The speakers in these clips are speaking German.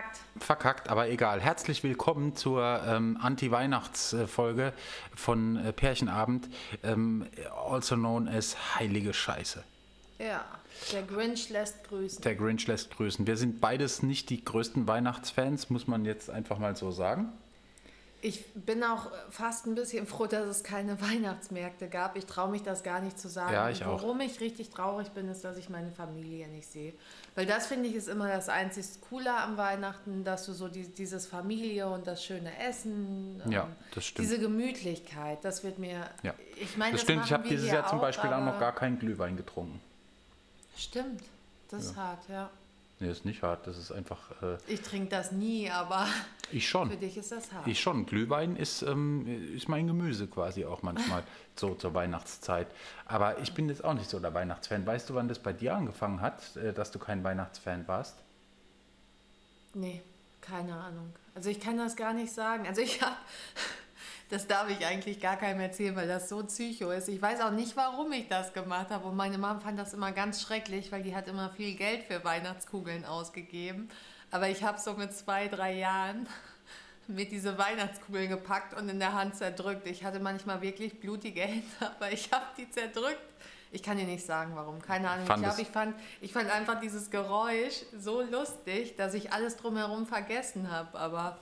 Verkackt. Verkackt, aber egal. Herzlich willkommen zur ähm, Anti-Weihnachts-Folge von äh, Pärchenabend, ähm, also known as Heilige Scheiße. Ja, der Grinch lässt grüßen. Der Grinch lässt grüßen. Wir sind beides nicht die größten Weihnachtsfans, muss man jetzt einfach mal so sagen. Ich bin auch fast ein bisschen froh, dass es keine Weihnachtsmärkte gab. Ich traue mich das gar nicht zu sagen. Ja, ich auch. Warum ich richtig traurig bin, ist, dass ich meine Familie nicht sehe. Weil das finde ich ist immer das einzig Coole am Weihnachten, dass du so die, dieses Familie und das schöne Essen, Ja, ähm, das stimmt. diese Gemütlichkeit, das wird mir. Ja. Ich meine, Das das stimmt, ich habe dieses Jahr zum Beispiel auch noch gar keinen Glühwein getrunken. Stimmt, das ist hart, ja. Nee, ist nicht hart, das ist einfach. Äh, Ich trinke das nie, aber ich schon. für dich ist das hart. Ich schon. Glühwein ist, ähm, ist mein Gemüse quasi auch manchmal so zur Weihnachtszeit. Aber ich bin jetzt auch nicht so der Weihnachtsfan. Weißt du, wann das bei dir angefangen hat, äh, dass du kein Weihnachtsfan warst? Nee, keine Ahnung. Also ich kann das gar nicht sagen. Also ich habe, das darf ich eigentlich gar keinem erzählen, weil das so psycho ist. Ich weiß auch nicht, warum ich das gemacht habe. Und meine Mom fand das immer ganz schrecklich, weil die hat immer viel Geld für Weihnachtskugeln ausgegeben. Aber ich habe so mit zwei, drei Jahren mit diese Weihnachtskugeln gepackt und in der Hand zerdrückt. Ich hatte manchmal wirklich blutige Hände, aber ich habe die zerdrückt. Ich kann dir nicht sagen, warum. Keine Ahnung. Fand ich glaube, ich fand, ich fand einfach dieses Geräusch so lustig, dass ich alles drumherum vergessen habe. Aber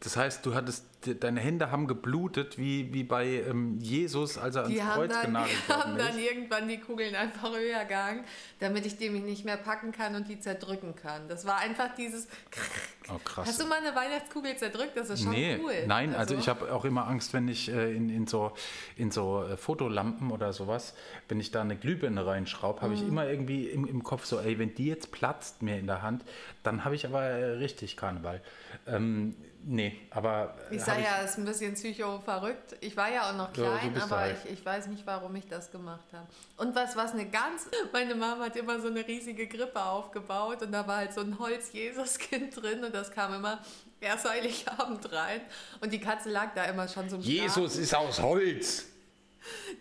Das heißt, du hattest, de- deine Hände haben geblutet, wie, wie bei ähm, Jesus, als er ans die haben Kreuz dann, genagelt die haben worden dann ist. irgendwann die Kugeln einfach höher gegangen, damit ich die mich nicht mehr packen kann und die zerdrücken kann. Das war einfach dieses. Oh, krass. Hast du mal eine Weihnachtskugel zerdrückt? Das ist schon nee, cool. nein, also, ich habe auch immer Angst, wenn ich äh, in, in so, in so äh, Fotolampen oder sowas, wenn ich da eine Glühbirne reinschraube, habe ich Mhm. immer irgendwie im, im Kopf so, ey, wenn die jetzt platzt mir in der Hand, dann habe ich aber äh, richtig Karneval. Ähm, nee, aber äh, Ich sage ja, es ist ein bisschen psycho verrückt. Ich war ja auch noch so klein, du aber halt. ich, ich weiß nicht, warum ich das gemacht habe. Und was, was eine ganz. Meine Mama hat immer so eine riesige Grippe aufgebaut und da war halt so ein Holz-Jesus-Kind drin und das kam immer erst Heiligabend rein. Und die Katze lag da immer schon Schlafen. Jesus ist aus Holz.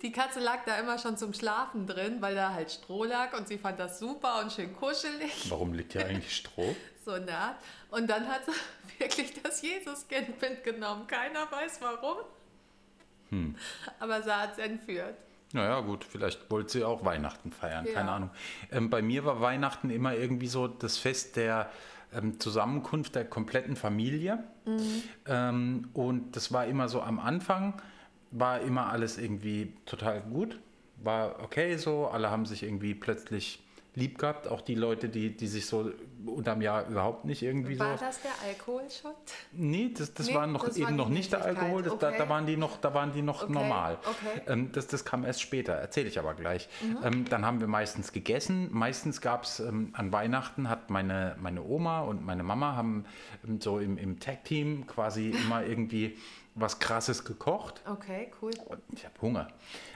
Die Katze lag da immer schon zum Schlafen drin, weil da halt Stroh lag und sie fand das super und schön kuschelig. Warum liegt hier eigentlich Stroh? So in der Art. Und dann hat sie wirklich das Jesuskind mitgenommen. Keiner weiß warum. Hm. Aber sie hat es entführt. Naja, gut, vielleicht wollte sie auch Weihnachten feiern, Ja. keine Ahnung. Ähm, bei mir war Weihnachten immer irgendwie so das Fest der ähm, Zusammenkunft der kompletten Familie. Ähm, und das war immer so am Anfang, war immer alles irgendwie total gut, war okay so, alle haben sich irgendwie plötzlich lieb gehabt, auch die Leute, die, die sich so unterm Jahr überhaupt nicht irgendwie War so... das der Alkoholshot? Nee, das, das Nee, war noch das eben war noch nicht der. Alkohol, das, da, Okay. da waren die noch, da waren die noch Okay, normal. okay. Ähm, das, das kam erst später, erzähle ich aber gleich. Mhm. Ähm, dann haben wir meistens gegessen. Meistens gab es ähm, an Weihnachten, hat meine, meine Oma und meine Mama haben ähm, so im, im Tag-Team quasi immer irgendwie was Krasses gekocht. Okay, cool. Ich habe Hunger.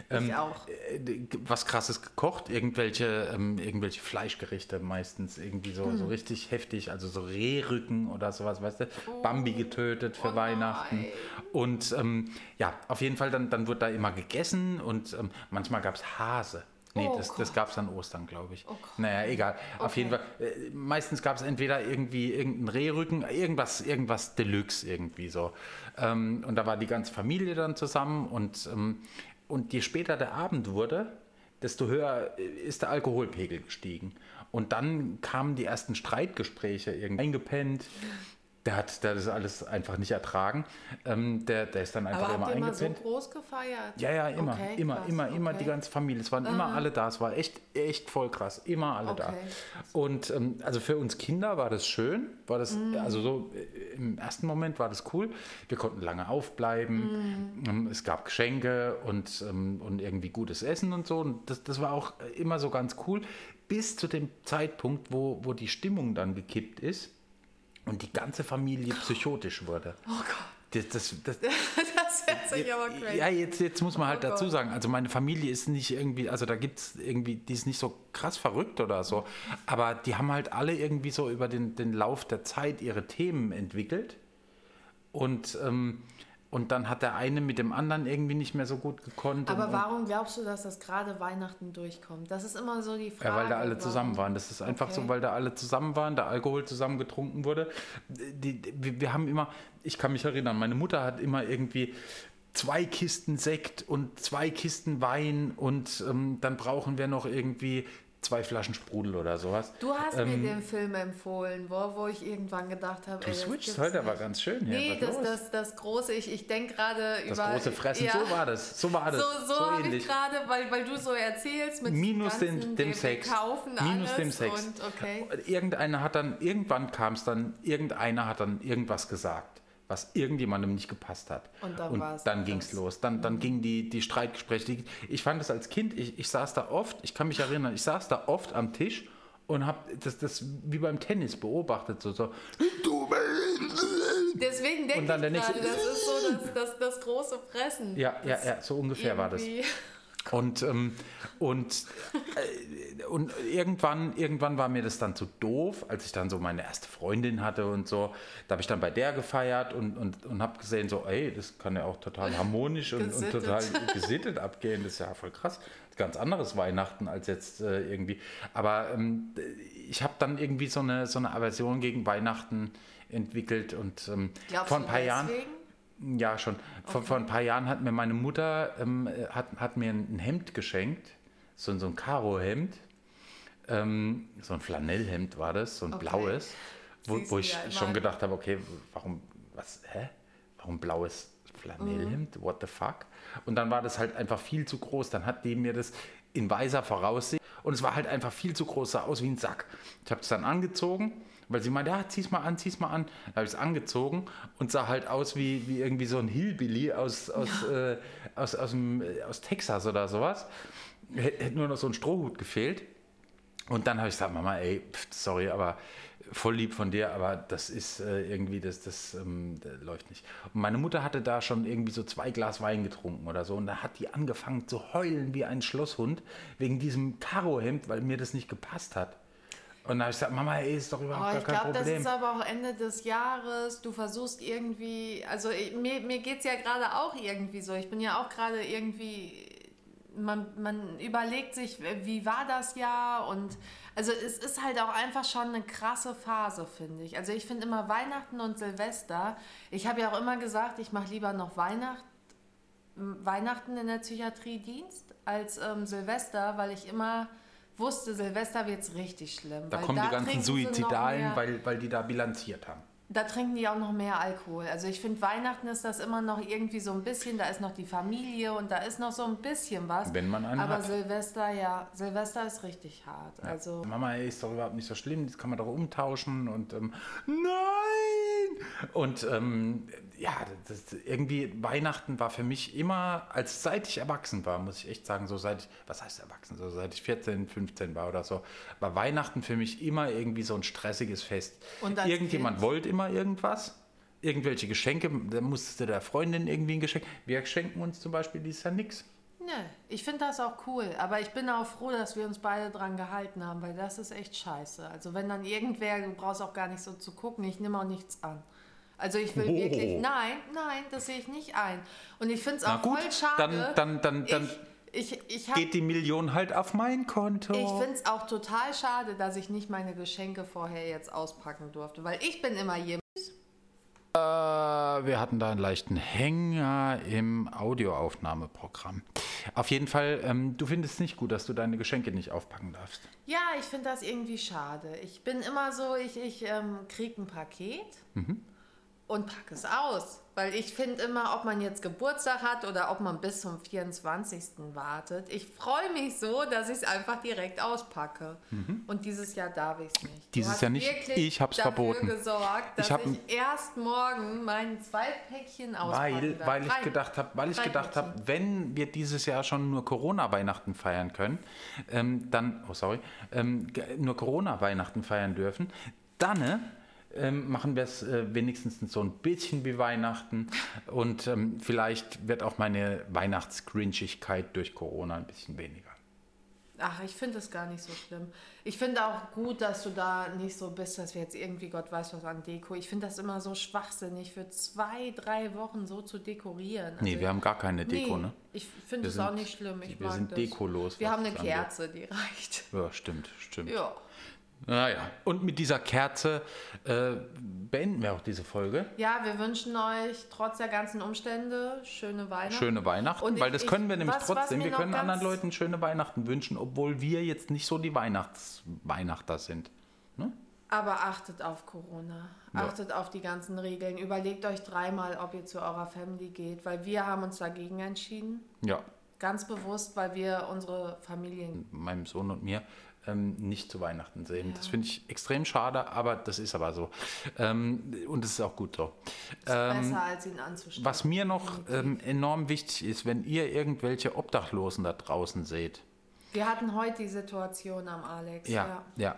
Ich auch. äh, Was krasses gekocht, irgendwelche, ähm, irgendwelche Fleischgerichte meistens irgendwie so, Hm. so richtig heftig, also so Rehrücken oder sowas, weißt du, Bambi getötet für Oh Weihnachten. Und ähm, ja, auf jeden Fall, dann, dann wird da immer gegessen und ähm, manchmal gab es Hase. Nee, Oh das, das gab es an Ostern, glaube ich. Gott. naja, egal. Auf Okay. jeden Fall. Äh, meistens gab es entweder irgendwie irgendeinen Rehrücken, irgendwas, irgendwas Deluxe irgendwie so. Ähm, und da war die ganze Familie dann zusammen und, ähm, und je später der Abend wurde, desto höher äh, ist der Alkoholpegel gestiegen. Und dann kamen die ersten Streitgespräche irgendwie eingepennt. Der hat, das alles einfach nicht ertragen. Ähm, der, der ist dann einfach Aber immer habt ihr mal so eingepennt. groß gefeiert? Ja, ja, immer, Okay, immer, krass, immer, immer okay. die ganze Familie. Es waren immer alle da. Es war echt, echt voll krass. Immer alle da. Okay. Und ähm, also für uns Kinder war das schön. War das, Mhm. also so äh, im ersten Moment war das cool. Wir konnten lange aufbleiben. Mhm. Ähm, Es gab Geschenke und, ähm, und irgendwie gutes Essen und so. Und das, das war auch immer so ganz cool. Bis zu dem Zeitpunkt, wo, wo die Stimmung dann gekippt ist und die ganze Familie psychotisch wurde. Oh Gott, Das, das, das, das hört sich aber crazy. ja, jetzt, jetzt muss man halt Oh dazu sagen, also meine Familie ist nicht irgendwie, also da gibt es irgendwie, die ist nicht so krass verrückt oder so, aber die haben halt alle irgendwie so über den, den Lauf der Zeit ihre Themen entwickelt und ähm, und dann hat der eine mit dem anderen irgendwie nicht mehr so gut gekonnt. Aber warum glaubst du, dass das gerade Weihnachten durchkommt? Das ist immer so die Frage. Ja, weil da alle zusammen waren. Das ist einfach Okay. so, weil da alle zusammen waren, da Alkohol zusammen getrunken wurde. Die, die, wir wir haben immer, ich kann mich erinnern, meine Mutter hat immer irgendwie zwei Kisten Sekt und zwei Kisten Wein und ähm, dann brauchen wir noch irgendwie zwei Flaschen Sprudel oder sowas. Du hast mir den Film empfohlen, wo, wo ich irgendwann gedacht habe, Ähm, Du switchst heute aber ganz schön hier. Nee, das, das, das große, ich, ich denke gerade über. Das große Fressen, Ja. so war das. So war das. So, so, habe ich gerade, weil, weil du so erzählst mit Minus dem, ganzen, dem wir Sex. kaufen Minus dem Sex. Und, okay. Irgendeiner hat dann, irgendwann kam es dann, irgendeiner hat dann irgendwas gesagt, was irgendjemandem nicht gepasst hat. Und dann war's dann das. ging es los. Dann, dann gingen die, die Streitgespräche. Die, ich fand es als Kind, ich, ich saß da oft, ich kann mich erinnern, ich saß da oft am Tisch und habe das, das wie beim Tennis beobachtet. So, so, du Deswegen denke Und ich dann der gerade, nächste- das ist so das, das, das große Fressen. ja, ja, ja, so ungefähr war das. Und, ähm, und, äh, und irgendwann, irgendwann war mir das dann zu doof, als ich dann so meine erste Freundin hatte und so. Da habe ich dann bei der gefeiert und, und, und habe gesehen, so, ey, das kann ja auch total harmonisch und, und total gesittet abgehen. Das ist ja voll krass. Ganz anderes Weihnachten als jetzt äh, irgendwie. Aber ähm, ich habe dann irgendwie so eine, so eine Aversion gegen Weihnachten entwickelt und ähm, vor ein paar Jahren. deswegen? Ja, schon. Vor, vor ein paar Jahren hat mir meine Mutter ähm, hat, hat mir ein Hemd geschenkt, so, so ein Karo-Hemd, ähm, so ein Flanellhemd war das, so ein Okay. blaues, wo, wo ich ja schon gedacht habe, okay, warum, was, hä? Warum blaues Flanellhemd? Mhm. What the fuck? Und dann war das halt einfach viel zu groß. Dann hat die mir das in weiser Voraussicht und es war halt einfach viel zu groß, sah aus wie ein Sack. Ich habe es dann angezogen, weil sie meinte, ja, zieh's mal an, zieh's mal an. Dann habe ich es angezogen und sah halt aus wie, wie irgendwie so ein Hillbilly aus, aus, äh, aus, aus, dem, äh, aus Texas oder sowas. Hätte hätte nur noch so ein Strohhut gefehlt. Und dann habe ich gesagt, Mama, ey, pf, sorry, aber voll lieb von dir, aber das ist äh, irgendwie, das, das, ähm, das läuft nicht. Und meine Mutter hatte da schon irgendwie so zwei Glas Wein getrunken oder so und da hat die angefangen zu heulen wie ein Schlosshund wegen diesem Karohemd, weil mir das nicht gepasst hat. Und dann habe ich gesagt, Mama, ey, ist doch überhaupt Oh, gar ich kein glaube, das Problem. ist aber auch Ende des Jahres. Du versuchst irgendwie, also ich, mir, mir geht es ja gerade auch irgendwie so. Ich bin ja auch gerade irgendwie, man, man überlegt sich, wie war das Jahr und also es ist halt auch einfach schon eine krasse Phase, finde ich. Also ich finde immer Weihnachten und Silvester, ich habe ja auch immer gesagt, ich mache lieber noch Weihnacht, Weihnachten in der Psychiatrie Dienst als ähm, Silvester, weil ich immer wusste, Silvester wird es richtig schlimm. da kommen die trinken ganzen Suizidalen, weil, weil die da bilanziert haben. da trinken die auch noch mehr Alkohol. Also ich finde, Weihnachten ist das immer noch irgendwie so ein bisschen, da ist noch die Familie und da ist noch so ein bisschen was. Wenn man einen Aber hat. Silvester, ja, Silvester ist richtig hart. Also Mama, ey, ist doch überhaupt nicht so schlimm, das kann man doch umtauschen und ähm, nein! Und ähm, ja, das, irgendwie Weihnachten war für mich immer, als seit ich erwachsen war, muss ich echt sagen, so seit, ich- was heißt erwachsen, so seit ich 14, 15 war oder so, war Weihnachten für mich immer irgendwie so ein stressiges Fest. Irgendjemand Kind? wollte immer irgendwas. Irgendwelche Geschenke, da musstest du der Freundin irgendwie ein Geschenk. Wir schenken uns zum Beispiel dieses Jahr nichts. ne, ich finde das auch cool. Aber ich bin auch froh, dass wir uns beide dran gehalten haben, weil das ist echt scheiße. Also wenn dann irgendwer, du brauchst auch gar nicht so zu gucken, ich nehme auch nichts an. Also ich will Oh. wirklich, nein, nein, das sehe ich nicht ein. Und ich finde es auch gut, voll schade. dann, dann, dann, dann ich, ich, ich habe geht die Million halt auf mein Konto. Ich finde es auch total schade, dass ich nicht meine Geschenke vorher jetzt auspacken durfte, weil ich bin immer jemand. Äh, wir hatten da einen leichten Hänger im Audioaufnahmeprogramm. Auf jeden Fall, ähm, du findest es nicht gut, dass du deine Geschenke nicht aufpacken darfst. Ja, ich finde das irgendwie schade. Ich bin immer so, ich, ich ähm, kriege ein Paket und packe es aus. Weil ich finde immer, ob man jetzt Geburtstag hat oder ob man bis zum 24. wartet, ich freue mich so, dass ich es einfach direkt auspacke. Und dieses Jahr darf ich es nicht. Dieses Jahr nicht. Ich hab's dafür verboten. gesorgt, dass Ich ich, erst morgen mein Zweitpäckchen auspacken Weil, weil ich gedacht habe, weil ich gedacht habe, wenn wir dieses Jahr schon nur Corona-Weihnachten feiern können, ähm, dann, oh sorry, ähm, nur Corona-Weihnachten feiern dürfen, dann ähm, machen wir es äh, wenigstens so ein bisschen wie Weihnachten und ähm, vielleicht wird auch meine Weihnachtsgrinchigkeit durch Corona ein bisschen weniger. Ach, ich finde es gar nicht so schlimm. Ich finde auch gut, dass du da nicht so bist, dass wir jetzt irgendwie Gott weiß was an Deko. Ich finde das immer so schwachsinnig, für zwei, drei Wochen so zu dekorieren. Also, Nee, wir haben gar keine Deko, nee, ne? Ich finde es auch nicht schlimm. Ich wir sind das. dekolos, Wir haben eine das. Kerze, die reicht. Ja, stimmt, stimmt. Ja. Naja, und mit dieser Kerze äh, beenden wir auch diese Folge. Ja, wir wünschen euch trotz der ganzen Umstände schöne Weihnachten. Schöne Weihnachten, Und weil ich- das ich- können wir nämlich was- was trotzdem. mir Wir können anderen Leuten schöne Weihnachten wünschen, obwohl wir jetzt nicht so die Weihnachtsweihnachter sind. Ne? Aber achtet auf Corona. Ja. Achtet auf die ganzen Regeln. Überlegt euch dreimal, ob ihr zu eurer Family geht, weil wir haben uns dagegen entschieden. Ja, Ganz bewusst, weil wir unsere Familien. meinem Sohn und mir ähm, nicht zu Weihnachten sehen. Ja. Das finde ich extrem schade, aber das ist aber so. Ähm, und es ist auch gut so. Ist besser, als ihn anzuschauen. Was mir noch ähm, enorm wichtig ist, wenn ihr irgendwelche Obdachlosen da draußen seht, Wir hatten heute die Situation am Alex. Ja, ja.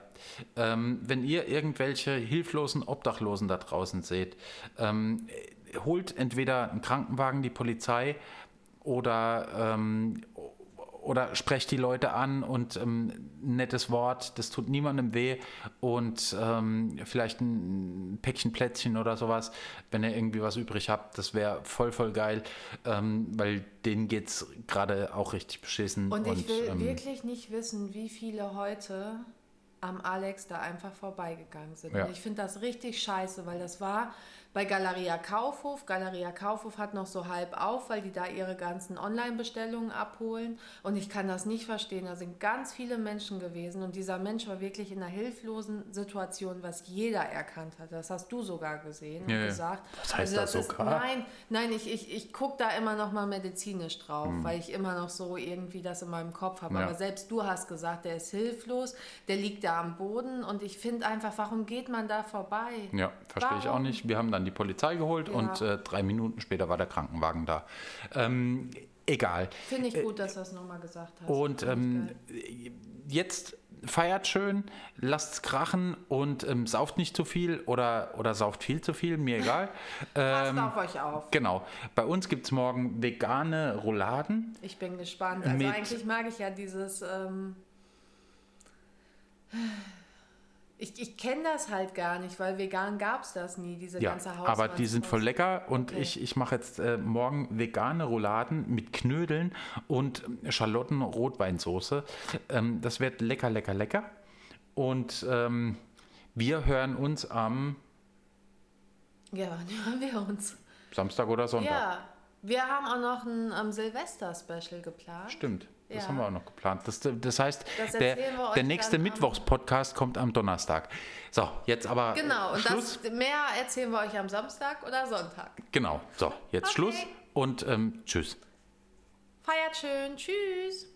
Ähm, wenn ihr irgendwelche hilflosen Obdachlosen da draußen seht, ähm, äh, holt entweder einen Krankenwagen, die Polizei oder, ähm, oder sprecht die Leute an und ähm, ein nettes Wort, das tut niemandem weh und ähm, vielleicht ein Päckchen Plätzchen oder sowas, wenn ihr irgendwie was übrig habt, das wäre voll, voll geil, ähm, weil denen geht es gerade auch richtig beschissen. Und ich will ähm, wirklich nicht wissen, wie viele heute am Alex da einfach vorbeigegangen sind. Ja. Und ich finde das richtig scheiße, weil das war bei Galeria Kaufhof. Galeria Kaufhof hat noch so halb auf, weil die da ihre ganzen Online-Bestellungen abholen. Und ich kann das nicht verstehen. Da sind ganz viele Menschen gewesen und dieser Mensch war wirklich in einer hilflosen Situation, was jeder erkannt hat. Das hast du sogar gesehen und Ja, gesagt. Was heißt das ist, sogar? Nein, nein, ich, ich, ich gucke da immer noch mal medizinisch drauf, Hm. weil ich immer noch so irgendwie das in meinem Kopf habe. Ja. Aber selbst du hast gesagt, der ist hilflos, der liegt da am Boden und ich finde einfach, warum geht man da vorbei? Ja, verstehe ich auch nicht. Wir haben dann die Polizei geholt Ja. und äh, drei Minuten später war der Krankenwagen da. Ähm, egal. Finde ich gut, dass du das nochmal gesagt hast. Äh, Und ähm, jetzt feiert schön, lasst's krachen und ähm, sauft nicht zu viel oder, oder sauft viel zu viel, mir egal. Passt ähm, auf euch auf. genau. Bei uns gibt es morgen vegane Rouladen. Ich bin gespannt. Also eigentlich mag ich ja dieses... Ähm, ich ich kenne das halt gar nicht, weil vegan gab es das nie, diese Ja, ganze aber die sind voll lecker und Okay. ich, ich mache jetzt äh, morgen vegane Rouladen mit Knödeln und Schalotten-Rotweinsoße. Ähm, das wird lecker, lecker, lecker. Und ähm, wir hören uns am Ja, wann hören wir uns? Samstag oder Sonntag. Ja, wir haben auch noch ein ähm, Silvester-Special geplant. Stimmt, das Ja. haben wir auch noch geplant. Das, das heißt, Das der, der nächste Mittwochspodcast kommt am Donnerstag. So, jetzt aber Genau, und Schluss. das mehr erzählen wir euch am Samstag oder Sonntag. Genau, so, jetzt Okay. Schluss und ähm, tschüss. Feiert schön, tschüss.